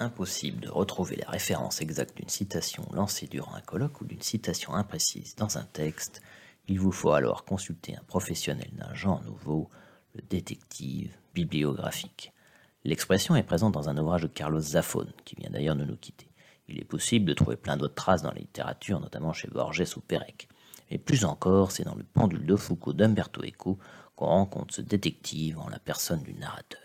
Impossible de retrouver la référence exacte d'une citation lancée durant un colloque ou d'une citation imprécise dans un texte. Il vous faut alors consulter un professionnel d'un genre nouveau, le détective bibliographique. L'expression est présente dans un ouvrage de Carlos Zafón, qui vient d'ailleurs de nous quitter. Il est possible de trouver plein d'autres traces dans la littérature, notamment chez Borges ou Pérec. Mais plus encore, c'est dans le pendule de Foucault d'Umberto Eco qu'on rencontre ce détective en la personne du narrateur.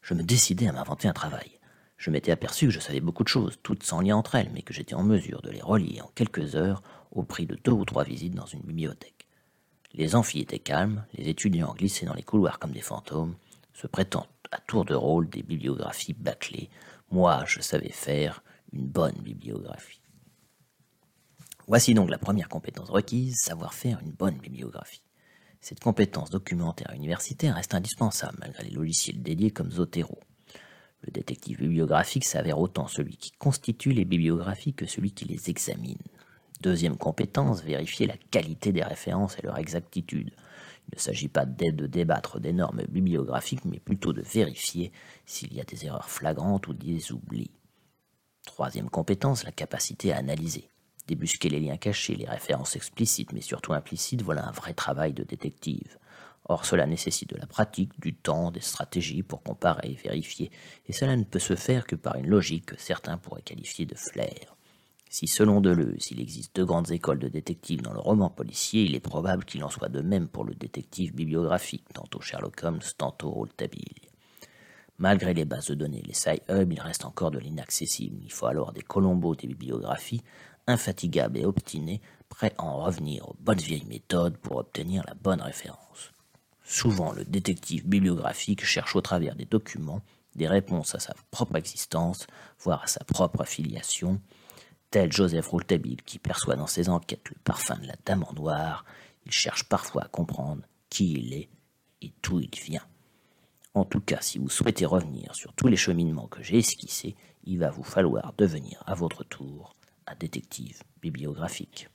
Je me décidai à m'inventer un travail. Je m'étais aperçu que je savais beaucoup de choses, toutes sans lien entre elles, mais que j'étais en mesure de les relier en quelques heures au prix de deux ou trois visites dans une bibliothèque. Les amphis étaient calmes, les étudiants glissaient dans les couloirs comme des fantômes, se prêtant à tour de rôle des bibliographies bâclées. Moi, je savais faire une bonne bibliographie. Voici donc la première compétence requise, savoir faire une bonne bibliographie. Cette compétence documentaire universitaire reste indispensable malgré les logiciels dédiés comme Zotero. Le détective bibliographique s'avère autant celui qui constitue les bibliographies que celui qui les examine. Deuxième compétence, vérifier la qualité des références et leur exactitude. Il ne s'agit pas de débattre des normes bibliographiques, mais plutôt de vérifier s'il y a des erreurs flagrantes ou des oublis. Troisième compétence, la capacité à analyser. Débusquer les liens cachés, les références explicites mais surtout implicites, voilà un vrai travail de détective. Or cela nécessite de la pratique, du temps, des stratégies pour comparer, vérifier, et cela ne peut se faire que par une logique que certains pourraient qualifier de flair. Si selon Deleuze il existe deux grandes écoles de détectives dans le roman policier, il est probable qu'il en soit de même pour le détective bibliographique, tantôt Sherlock Holmes, tantôt Rouletabille. Malgré les bases de données, les sci-hub, il reste encore de l'inaccessible. Il faut alors des colombos des bibliographies, infatigables et obstinés, prêts à en revenir aux bonnes vieilles méthodes pour obtenir la bonne référence. Souvent, le détective bibliographique cherche au travers des documents des réponses à sa propre existence, voire à sa propre affiliation, tel Joseph Rouletabille qui perçoit dans ses enquêtes le parfum de la dame en noir, il cherche parfois à comprendre qui il est et d'où il vient. En tout cas, si vous souhaitez revenir sur tous les cheminements que j'ai esquissés, il va vous falloir devenir à votre tour un détective bibliographique.